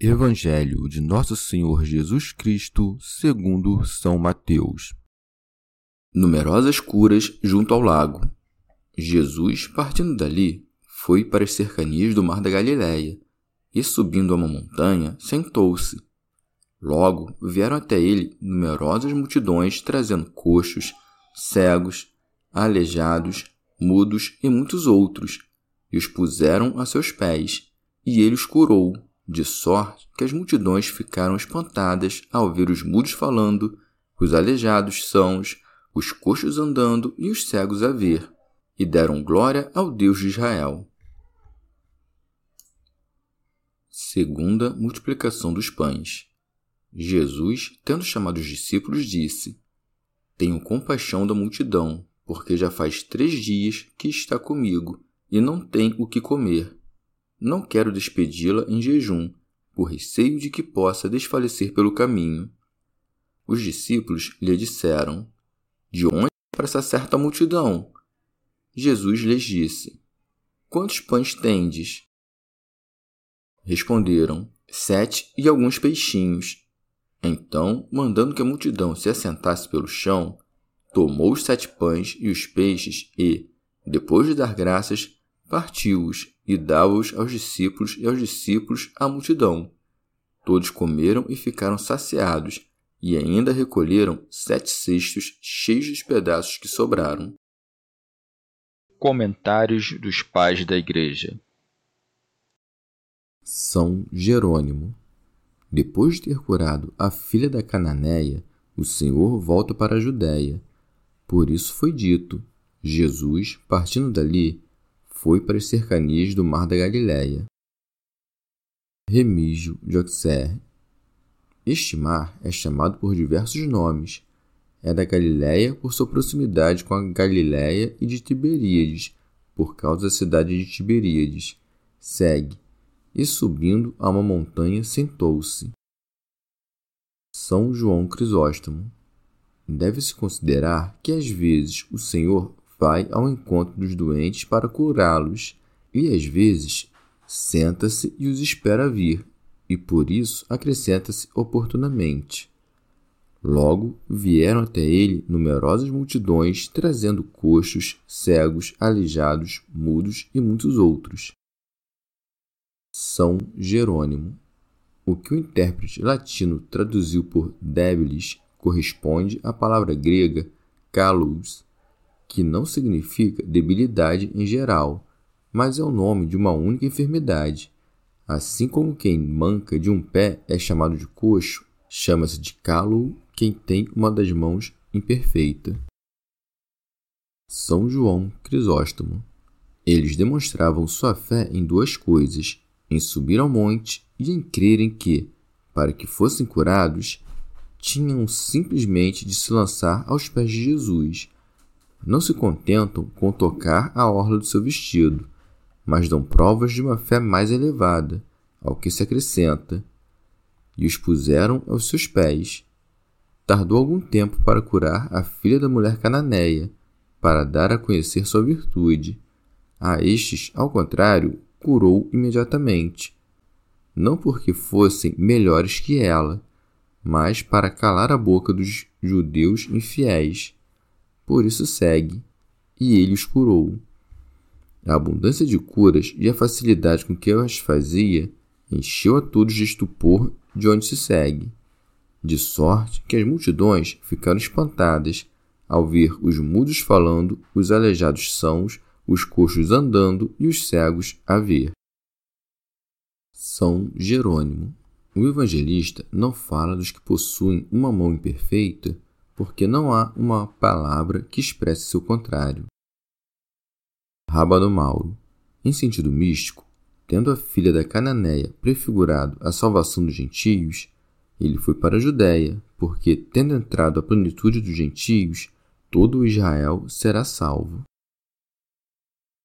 Evangelho de Nosso Senhor Jesus Cristo, segundo São Mateus. Numerosas curas junto ao lago. Jesus, partindo dali, foi para as cercanias do mar da Galiléia e, subindo a uma montanha, sentou-se. Logo vieram até ele numerosas multidões trazendo coxos, cegos, aleijados, mudos e muitos outros, e os puseram a seus pés, e ele os curou de sorte que as multidões ficaram espantadas ao ver os mudos falando, os aleijados sãos, os coxos andando e os cegos a ver, e deram glória ao Deus de Israel. Segunda multiplicação dos pães. Jesus, tendo chamado os discípulos, disse: Tenho compaixão da multidão, porque já faz três dias que está comigo e não tem o que comer. Não quero despedi-la em jejum, por receio de que possa desfalecer pelo caminho. Os discípulos lhe disseram: De onde para essa certa multidão? Jesus lhes disse: Quantos pães tendes? Responderam: Sete e alguns peixinhos. Então, mandando que a multidão se assentasse pelo chão, tomou os sete pães e os peixes e, depois de dar graças, partiu-os e dava-os aos discípulos e aos discípulos à multidão. Todos comeram e ficaram saciados, e ainda recolheram sete cestos cheios dos pedaços que sobraram. Comentários dos Pais da Igreja São Jerônimo Depois de ter curado a filha da Cananeia, o Senhor volta para a Judéia. Por isso foi dito: Jesus, partindo dali, foi para as cercanias do Mar da Galileia. Remígio de Auxerre Este mar é chamado por diversos nomes. É da Galileia por sua proximidade com a Galileia e de Tiberíades, por causa da cidade de Tiberíades. Segue, e subindo a uma montanha sentou-se. São João Crisóstomo Deve-se considerar que às vezes o Senhor vai ao encontro dos doentes para curá-los e às vezes senta-se e os espera vir, e por isso acrescenta-se oportunamente. Logo vieram até ele numerosas multidões, trazendo coxos, cegos, aleijados, mudos e muitos outros. São Jerônimo. O que o intérprete latino traduziu por débiles corresponde à palavra grega kalos, que não significa debilidade em geral, mas é o nome de uma única enfermidade. Assim como quem manca de um pé é chamado de coxo, chama-se de calo quem tem uma das mãos imperfeita. São João Crisóstomo. Eles demonstravam sua fé em duas coisas: em subir ao monte e em crerem que, para que fossem curados, tinham simplesmente de se lançar aos pés de Jesus não se contentam com tocar a orla do seu vestido, mas dão provas de uma fé mais elevada, ao que se acrescenta, e os puseram aos seus pés. Tardou algum tempo para curar a filha da mulher cananeia, para dar a conhecer sua virtude. A estes, ao contrário, curou imediatamente, não porque fossem melhores que ela, mas para calar a boca dos judeus infiéis por isso segue, e ele os curou. A abundância de curas e a facilidade com que eu as fazia encheu a todos de estupor de onde se segue, de sorte que as multidões ficaram espantadas ao ver os mudos falando, os aleijados sãos, os coxos andando e os cegos a ver. São Jerônimo. O evangelista não fala dos que possuem uma mão imperfeita, porque não há uma palavra que expresse seu contrário. Rábano Mauro. Em sentido místico, tendo a filha da Cananeia prefigurado a salvação dos gentios, ele foi para a Judéia, porque, tendo entrado a plenitude dos gentios, todo o Israel será salvo.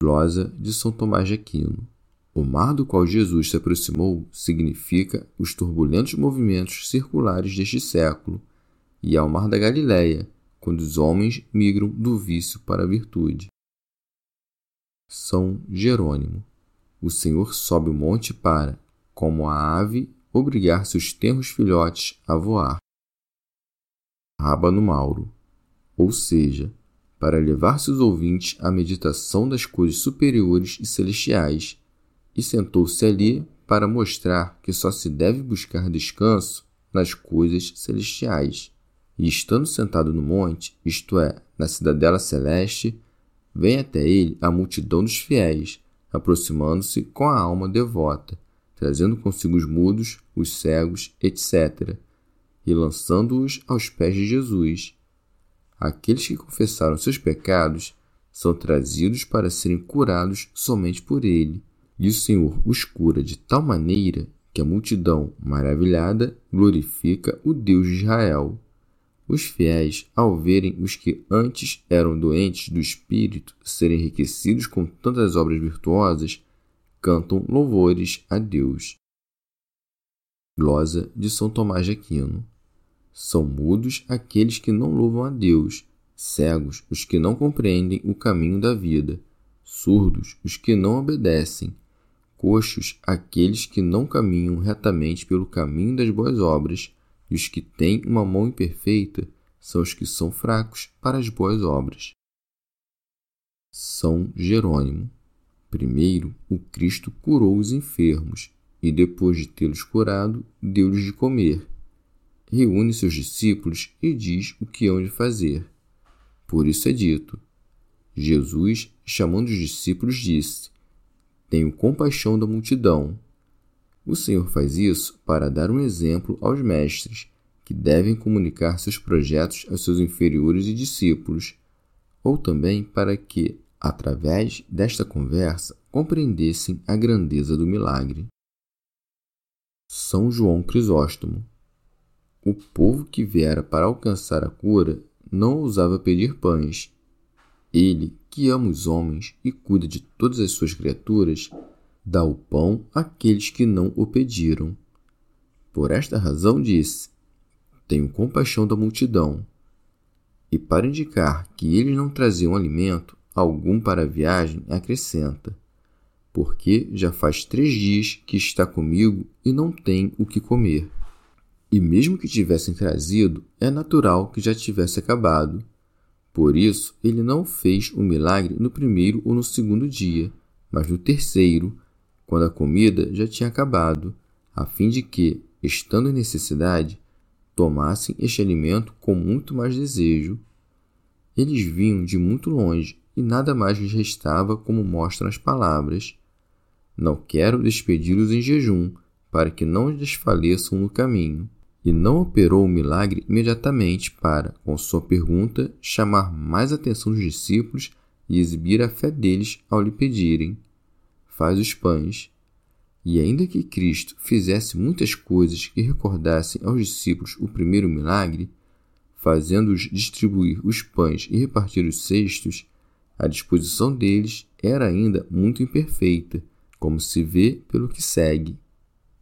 Glosa de São Tomás de Aquino. O mar do qual Jesus se aproximou significa os turbulentos movimentos circulares deste século, e ao mar da Galileia, quando os homens migram do vício para a virtude. São Jerônimo. O Senhor sobe o monte para, como a ave, obrigar seus tenros filhotes a voar. Rábano Mauro. Ou seja, para levar seus ouvintes à meditação das coisas superiores e celestiais, e sentou-se ali para mostrar que só se deve buscar descanso nas coisas celestiais. E estando sentado no monte, isto é, na cidadela celeste, vem até ele a multidão dos fiéis, aproximando-se com a alma devota, trazendo consigo os mudos, os cegos, etc., e lançando-os aos pés de Jesus. Aqueles que confessaram seus pecados são trazidos para serem curados somente por ele, e o Senhor os cura de tal maneira que a multidão, maravilhada, glorifica o Deus de Israel. Os fiéis, ao verem os que antes eram doentes do espírito serem enriquecidos com tantas obras virtuosas, cantam louvores a Deus. Glosa de São Tomás de Aquino. São mudos aqueles que não louvam a Deus, cegos os que não compreendem o caminho da vida, surdos os que não obedecem, coxos aqueles que não caminham retamente pelo caminho das boas obras, e os que têm uma mão imperfeita são os que são fracos para as boas obras. São Jerônimo. Primeiro, o Cristo curou os enfermos e, depois de tê-los curado, deu-lhes de comer. Reúne seus discípulos e diz o que hão de fazer. Por isso é dito: Jesus, chamando os discípulos, disse: Tenho compaixão da multidão o Senhor faz isso para dar um exemplo aos mestres, que devem comunicar seus projetos aos seus inferiores e discípulos, ou também para que, através desta conversa, compreendessem a grandeza do milagre. São João Crisóstomo. O povo que viera para alcançar a cura não ousava pedir pães. Ele, que ama os homens e cuida de todas as suas criaturas, dá o pão àqueles que não o pediram. Por esta razão disse: Tenho compaixão da multidão. E para indicar que eles não traziam alimento algum para a viagem, acrescenta: Porque já faz três dias que está comigo e não tem o que comer. E mesmo que tivessem trazido, é natural que já tivesse acabado. Por isso, ele não fez o milagre no primeiro ou no segundo dia, mas no terceiro, quando a comida já tinha acabado, a fim de que, estando em necessidade, tomassem este alimento com muito mais desejo. Eles vinham de muito longe e nada mais lhes restava como mostram as palavras. Não quero despedi-los em jejum, para que não desfaleçam no caminho. E não operou o milagre imediatamente para, com sua pergunta, chamar mais atenção dos discípulos e exibir a fé deles ao lhe pedirem faz os pães. E ainda que Cristo fizesse muitas coisas que recordassem aos discípulos o primeiro milagre, fazendo-os distribuir os pães e repartir os cestos, a disposição deles era ainda muito imperfeita, como se vê pelo que segue.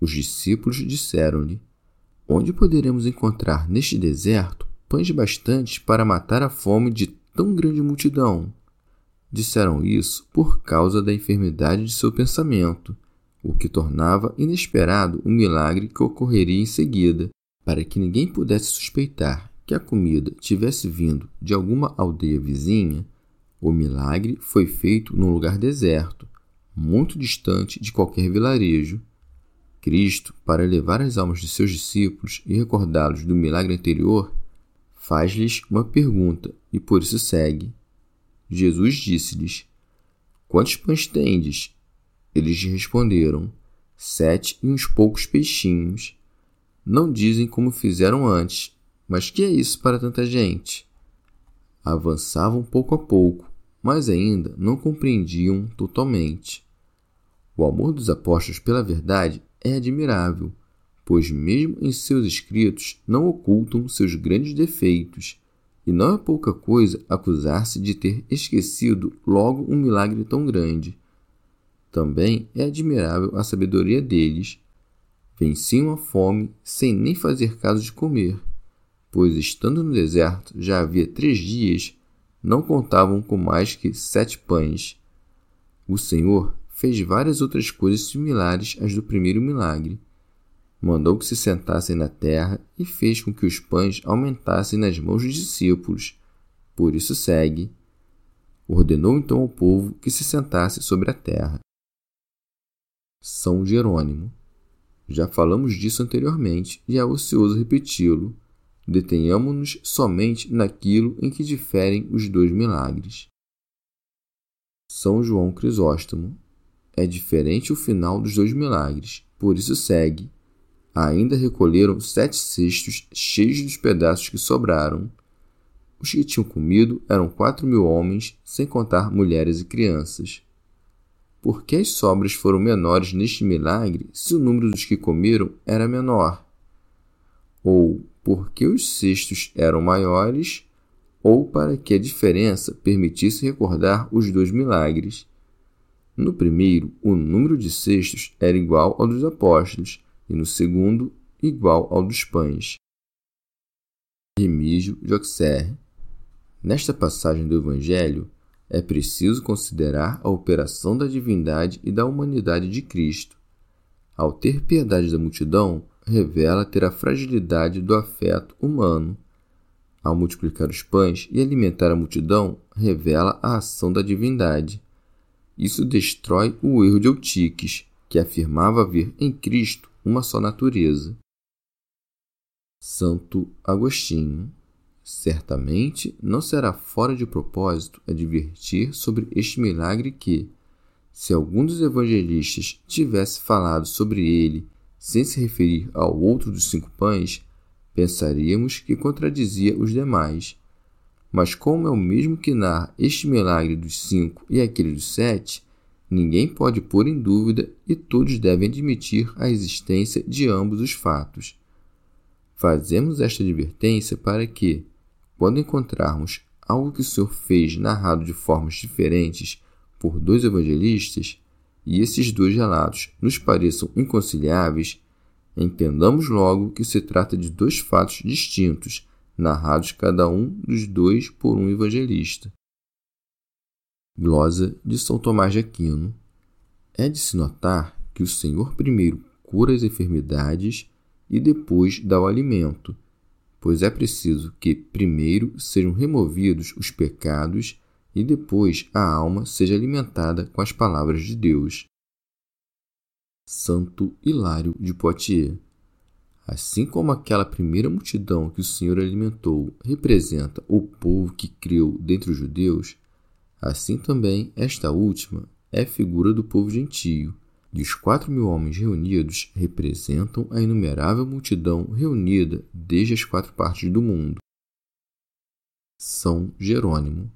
Os discípulos disseram-lhe: Onde poderemos encontrar neste deserto pães bastantes para matar a fome de tão grande multidão? Disseram isso por causa da enfermidade de seu pensamento, o que tornava inesperado o milagre que ocorreria em seguida, para que ninguém pudesse suspeitar que a comida tivesse vindo de alguma aldeia vizinha. O milagre foi feito num lugar deserto, muito distante de qualquer vilarejo. Cristo, para elevar as almas de seus discípulos e recordá-los do milagre anterior, faz-lhes uma pergunta e por isso segue. Jesus disse-lhes: Quantos pães tendes? Eles lhe responderam: Sete e uns poucos peixinhos. Não dizem como fizeram antes, mas que é isso para tanta gente? Avançavam pouco a pouco, mas ainda não compreendiam totalmente. O amor dos apóstolos pela verdade é admirável, pois, mesmo em seus escritos, não ocultam seus grandes defeitos, e não é pouca coisa acusar-se de ter esquecido logo um milagre tão grande. Também é admirável a sabedoria deles. Venciam a fome sem nem fazer caso de comer, pois, estando no deserto já havia três dias, não contavam com mais que sete pães. O Senhor fez várias outras coisas similares às do primeiro milagre. Mandou que se sentassem na terra e fez com que os pães aumentassem nas mãos dos discípulos. Por isso segue. Ordenou então ao povo que se sentasse sobre a terra. São Jerônimo. Já falamos disso anteriormente e é ocioso repeti-lo. Detenhamo-nos somente naquilo em que diferem os dois milagres. São João Crisóstomo é diferente o final dos dois milagres, por isso segue. Ainda recolheram sete cestos cheios dos pedaços que sobraram. Os que tinham comido eram quatro mil homens, sem contar mulheres e crianças. Por que as sobras foram menores neste milagre se o número dos que comeram era menor? Ou por que os cestos eram maiores? Ou para que a diferença permitisse recordar os dois milagres? No primeiro, o número de cestos era igual ao dos apóstolos, e no segundo, igual ao dos pães. Remígio Auxerre. Nesta passagem do Evangelho, é preciso considerar a operação da divindade e da humanidade de Cristo. Ao ter piedade da multidão, revela ter a fragilidade do afeto humano. Ao multiplicar os pães e alimentar a multidão, revela a ação da divindade. Isso destrói o erro de Eutiques, que afirmava haver em Cristo uma só natureza. Santo Agostinho. Certamente não será fora de propósito advertir sobre este milagre que, se algum dos evangelistas tivesse falado sobre ele sem se referir ao outro dos cinco pães, pensaríamos que contradizia os demais mas como é o mesmo que narra este milagre dos cinco e aquele dos sete, ninguém pode pôr em dúvida e todos devem admitir a existência de ambos os fatos. Fazemos esta advertência para que, quando encontrarmos algo que o Senhor fez narrado de formas diferentes por dois evangelistas, e esses dois relatos nos pareçam inconciliáveis, entendamos logo que se trata de dois fatos distintos narrados cada um dos dois por um evangelista. Glosa de São Tomás de Aquino. É de se notar que o Senhor primeiro cura as enfermidades e depois dá o alimento, pois é preciso que primeiro sejam removidos os pecados e depois a alma seja alimentada com as palavras de Deus. Santo Hilário de Poitiers Assim como aquela primeira multidão que o Senhor alimentou representa o povo que criou dentre os judeus, assim também esta última é figura do povo gentio, e os quatro mil homens reunidos representam a inumerável multidão reunida desde as quatro partes do mundo. São Jerônimo.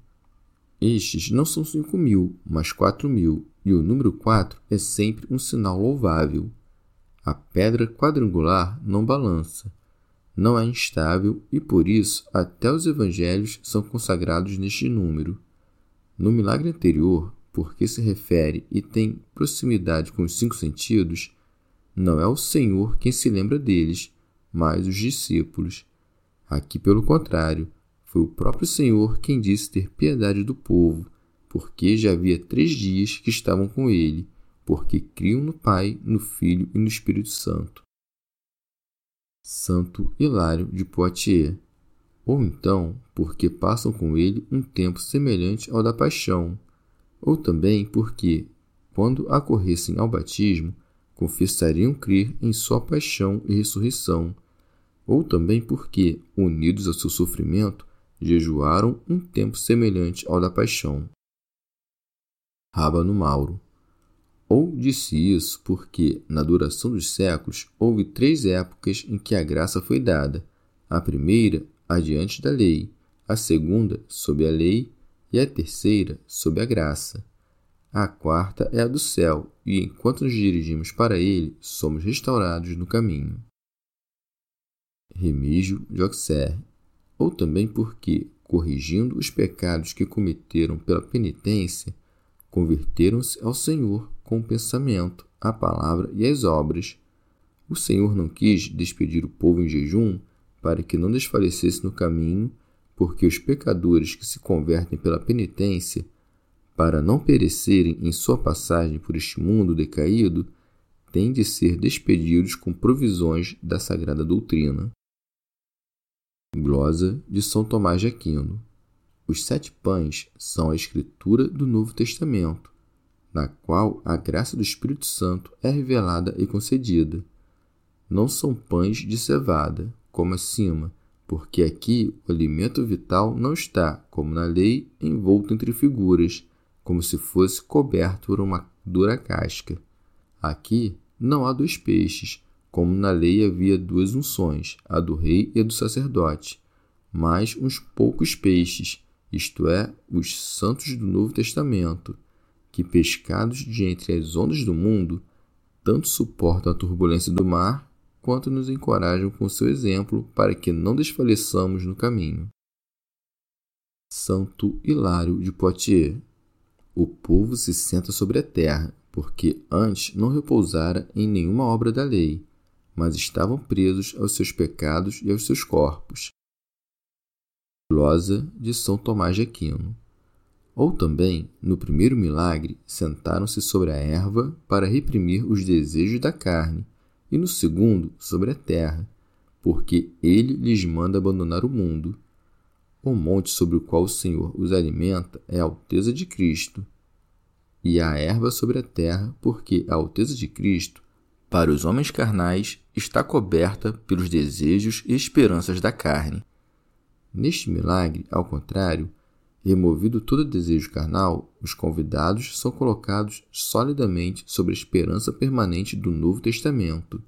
Estes não são cinco mil, mas quatro mil, e o número quatro é sempre um sinal louvável. A pedra quadrangular não balança, não é instável e por isso até os evangelhos são consagrados neste número. No milagre anterior, porque se refere e tem proximidade com os cinco sentidos, não é o Senhor quem se lembra deles, mas os discípulos. Aqui, pelo contrário, foi o próprio Senhor quem disse ter piedade do povo, porque já havia três dias que estavam com ele porque criam no Pai, no Filho e no Espírito Santo. Santo Hilário de Poitiers. Ou então, porque passam com ele um tempo semelhante ao da paixão, ou também porque, quando acorressem ao batismo, confessariam crer em sua paixão e ressurreição, ou também porque, unidos ao seu sofrimento, jejuaram um tempo semelhante ao da paixão. Rábano Mauro. Ou disse isso porque, na duração dos séculos, houve três épocas em que a graça foi dada: a primeira, adiante da lei, a segunda, sob a lei, e a terceira, sob a graça. A quarta é a do céu, e enquanto nos dirigimos para ele, somos restaurados no caminho. Remígio de Auxerre ou também porque, corrigindo os pecados que cometeram pela penitência, converteram-se ao Senhor com o pensamento, a palavra e as obras. O Senhor não quis despedir o povo em jejum para que não desfalecesse no caminho, porque os pecadores que se convertem pela penitência, para não perecerem em sua passagem por este mundo decaído, têm de ser despedidos com provisões da sagrada doutrina. Glosa de São Tomás de Aquino. Os sete pães são a escritura do Novo Testamento, na qual a graça do Espírito Santo é revelada e concedida. Não são pães de cevada, como acima, porque aqui o alimento vital não está, como na lei, envolto entre figuras, como se fosse coberto por uma dura casca. Aqui não há dois peixes, como na lei havia duas unções, a do rei e a do sacerdote, mais uns poucos peixes, isto é, os santos do Novo Testamento, que, pescados de entre as ondas do mundo, tanto suportam a turbulência do mar, quanto nos encorajam com seu exemplo para que não desfaleçamos no caminho. Santo Hilário de Poitiers O povo se senta sobre a terra, porque antes não repousara em nenhuma obra da lei, mas estavam presos aos seus pecados e aos seus corpos. Glosa de São Tomás de Aquino. Ou também, no primeiro milagre, sentaram-se sobre a erva para reprimir os desejos da carne, e no segundo, sobre a terra, porque ele lhes manda abandonar o mundo. O monte sobre o qual o Senhor os alimenta é a alteza de Cristo, e a erva sobre a terra, porque a alteza de Cristo para os homens carnais, está coberta pelos desejos e esperanças da carne. Neste milagre, ao contrário, removido todo desejo carnal, os convidados são colocados solidamente sobre a esperança permanente do Novo Testamento.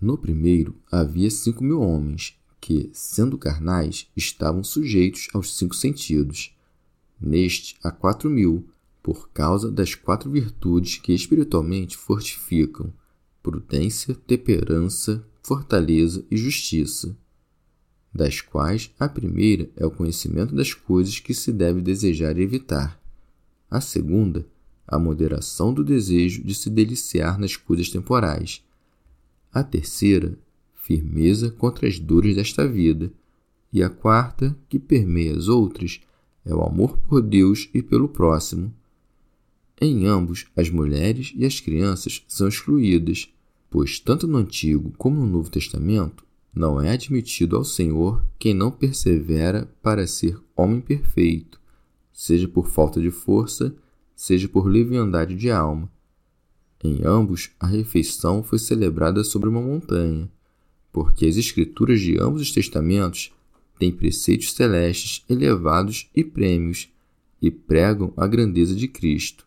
No primeiro, havia cinco mil homens, que, sendo carnais, estavam sujeitos aos cinco sentidos. Neste, há quatro mil, por causa das quatro virtudes que espiritualmente fortificam prudência, temperança, fortaleza e justiça, das quais a primeira é o conhecimento das coisas que se deve desejar evitar. A segunda, a moderação do desejo de se deliciar nas coisas temporais. A terceira, firmeza contra as dores desta vida. E a quarta, que permeia as outras, é o amor por Deus e pelo próximo. Em ambos, as mulheres e as crianças são excluídas, pois tanto no Antigo como no Novo Testamento não é admitido ao Senhor quem não persevera para ser homem perfeito, seja por falta de força, seja por leviandade de alma. Em ambos, a refeição foi celebrada sobre uma montanha, porque as escrituras de ambos os testamentos têm preceitos celestes elevados e prêmios e pregam a grandeza de Cristo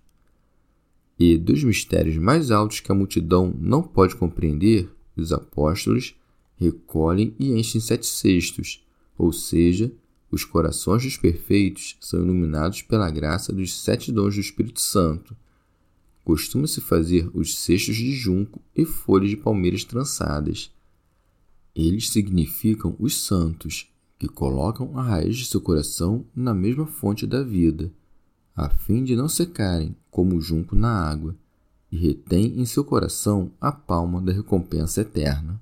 e dos mistérios mais altos que a multidão não pode compreender, os apóstolos recolhem e enchem sete cestos, ou seja, os corações dos perfeitos são iluminados pela graça dos sete dons do Espírito Santo. Costuma-se fazer os cestos de junco e folhas de palmeiras trançadas. Eles significam os santos, que colocam a raiz de seu coração na mesma fonte da vida a fim de não secarem como o junco na água, e retém em seu coração a palma da recompensa eterna.